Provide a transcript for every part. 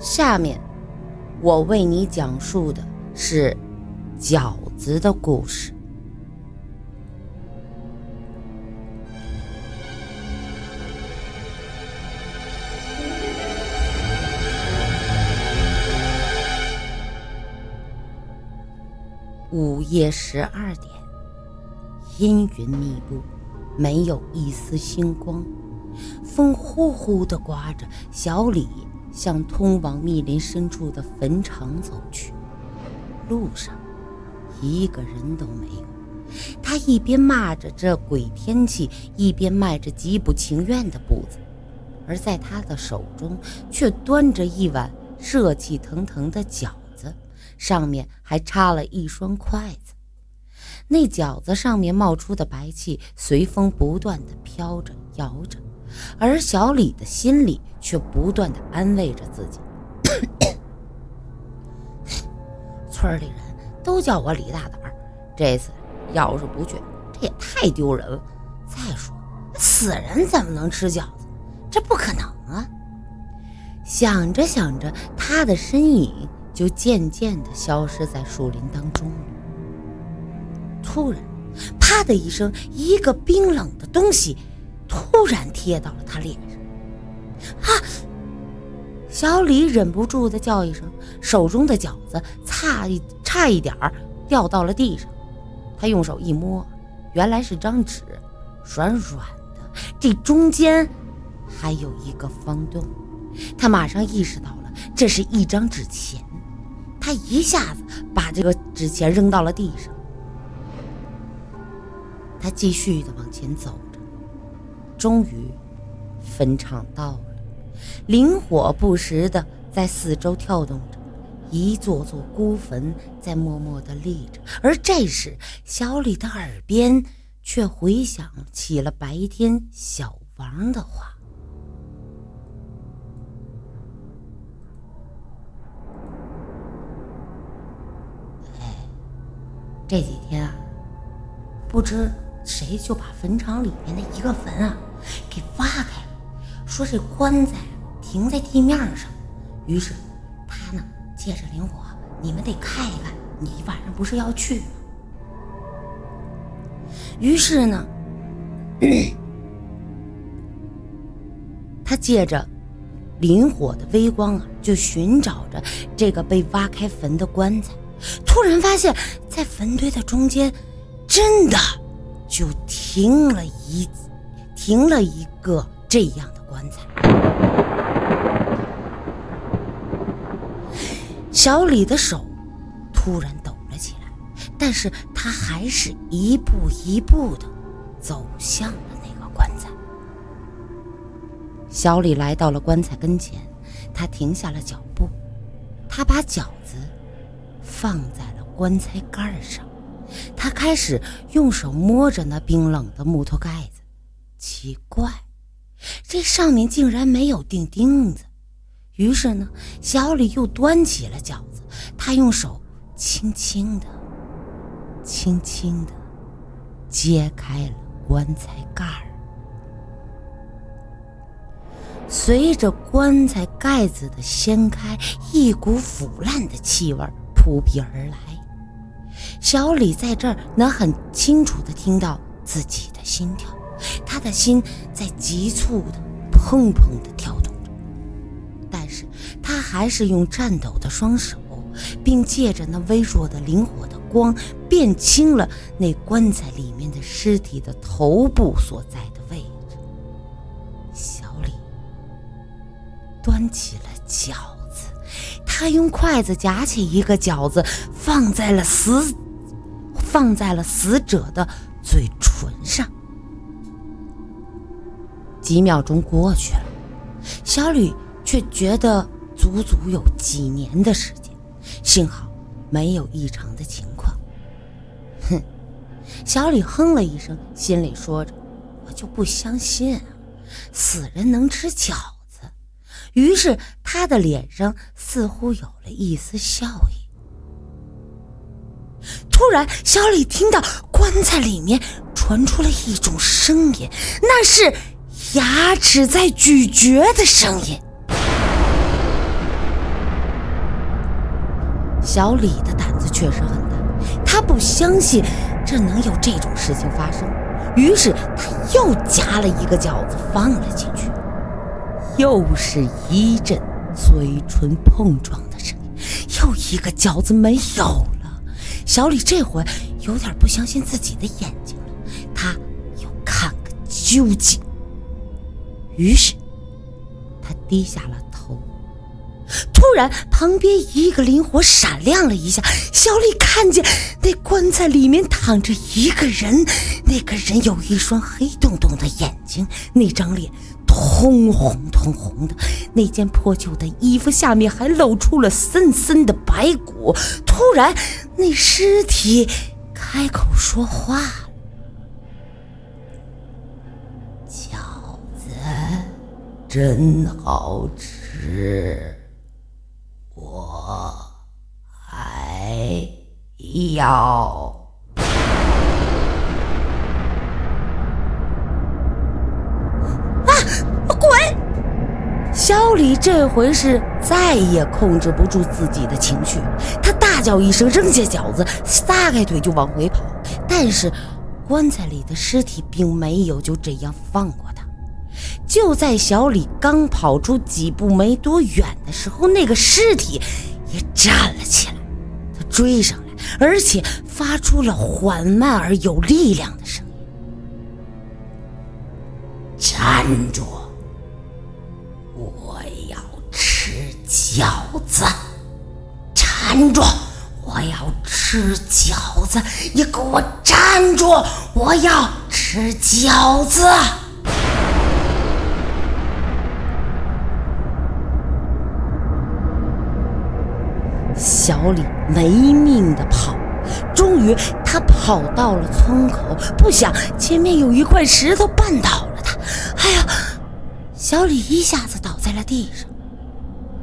下面，我为你讲述的是饺子的故事。午夜十二点，阴云密布，没有一丝星光，风呼呼地刮着。小李向通往密林深处的坟场走去，路上一个人都没有。他一边骂着这鬼天气，一边迈着极不情愿的步子，而在他的手中却端着一碗热气腾腾的饺子。上面还插了一双筷子，那饺子上面冒出的白气随风不断的飘着摇着，而小李的心里却不断的安慰着自己：村里人都叫我李大胆儿，这次要是不去，这也太丢人了。再说，死人怎么能吃饺子？这不可能啊！想着想着，他的身影。就渐渐地消失在树林当中了。突然，啪的一声，一个冰冷的东西突然贴到了他脸上。啊！小李忍不住的叫一声，手中的饺子差一差一点儿掉到了地上。他用手一摸，原来是张纸，软软的，这中间还有一个方洞。他马上意识到了，这是一张纸钱。他一下子把这个纸钱扔到了地上。他继续的往前走，终于，坟场到了，灵火不时的在四周跳动着，一座座孤坟在默默的立着。而这时，小李的耳边却回响起了白天小王的话。这几天啊，不知谁就把坟场里面的一个坟啊给挖开了，说这棺材停在地面上。于是他呢借着灵火，你们得看一看。你晚上不是要去吗？于是呢，他借着灵火的微光啊，就寻找着这个被挖开坟的棺材。突然发现，在坟堆的中间，真的就停了一停了一个这样的棺材。小李的手突然抖了起来，但是他还是一步一步的走向了那个棺材。小李来到了棺材跟前，他停下了脚步，他把饺子。放在了棺材盖上，他开始用手摸着那冰冷的木头盖子，奇怪，这上面竟然没有钉钉子。于是呢，小李又端起了饺子，他用手轻轻的、轻轻的揭开了棺材盖儿。随着棺材盖子的掀开，一股腐烂的气味扑鼻而来，小李在这儿能很清楚地听到自己的心跳，的心在急促的砰砰的跳动着，但是他还是用颤抖的双手，并借着那微弱的灵火的光，辨清了那棺材里面的尸体的头部所在的位置。小李端起了饺子。他用筷子夹起一个饺子，放在了死，放在了死者的嘴唇上。几秒钟过去了，小吕却觉得足足有几年的时间，幸好没有异常的情况。哼，小李哼了一声，心里说着：“我就不相信，死人能吃饺子。”于是，他的脸上似乎有了一丝笑意。突然，小李听到棺材里面传出了一种声音，那是牙齿在咀嚼的声音。小李的胆子确实很大，他不相信这能有这种事情发生，于是他又夹了一个饺子放了进去，又是一阵嘴唇碰撞的声音，又一个饺子没有了。小李这回有点不相信自己的眼睛了，他又看个究竟。于是他低下了头。突然，旁边一个灵火闪亮了一下，小李看见那棺材里面躺着一个人，那个人有一双黑洞洞的眼睛，那张脸通红通红的，那件破旧的衣服下面还露出了森森的白骨。突然，那尸体开口说话了：“饺子真好吃。”我还要啊！滚！小李这回是再也控制不住自己的情绪，他大叫一声，扔下饺子，撒开腿就往回跑。但是棺材里的尸体并没有就这样放过他。就在小李刚跑出几步没多远的时候，那个尸体也站了起来。他追上来，而且发出了缓慢而有力量的声音：“站住！我要吃饺子！站住！我要吃饺子！你给我站住！我要吃饺子！”小李没命的跑，终于他跑到了村口，不想前面有一块石头绊倒了他。哎呀！小李一下子倒在了地上。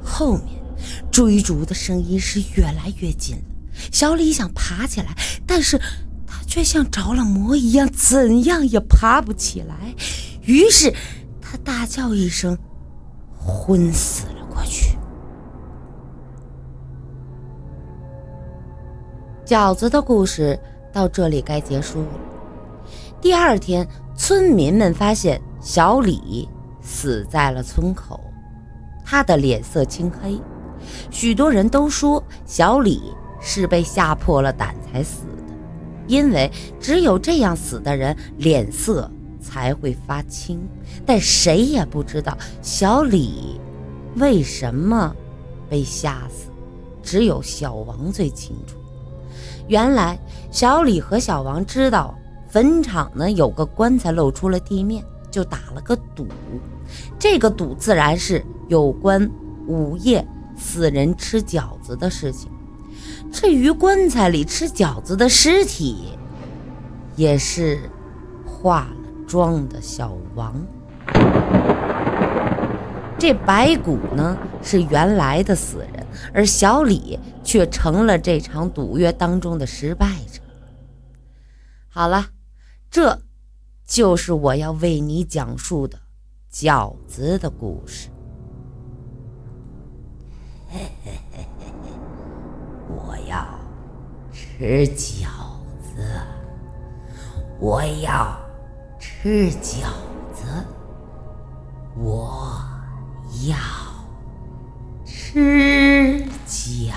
后面追逐的声音是越来越近了。小李想爬起来，但是他却像着了魔一样，怎样也爬不起来。于是他大叫一声，昏死饺子的故事到这里该结束了。第二天，村民们发现小李死在了村口，他的脸色青黑，许多人都说小李是被吓破了胆才死的，因为只有这样死的人脸色才会发青。但谁也不知道小李为什么被吓死，只有小王最清楚。原来小李和小王知道坟场呢有个棺材露出了地面，就打了个赌。这个赌自然是有关午夜死人吃饺子的事情。至于棺材里吃饺子的尸体，也是化了妆的小王。这白骨呢是原来的死人，而小李却成了这场赌约当中的失败者。好了，这就是我要为你讲述的饺子的故事。我要吃饺子，我要吃饺子，我。要吃。 지.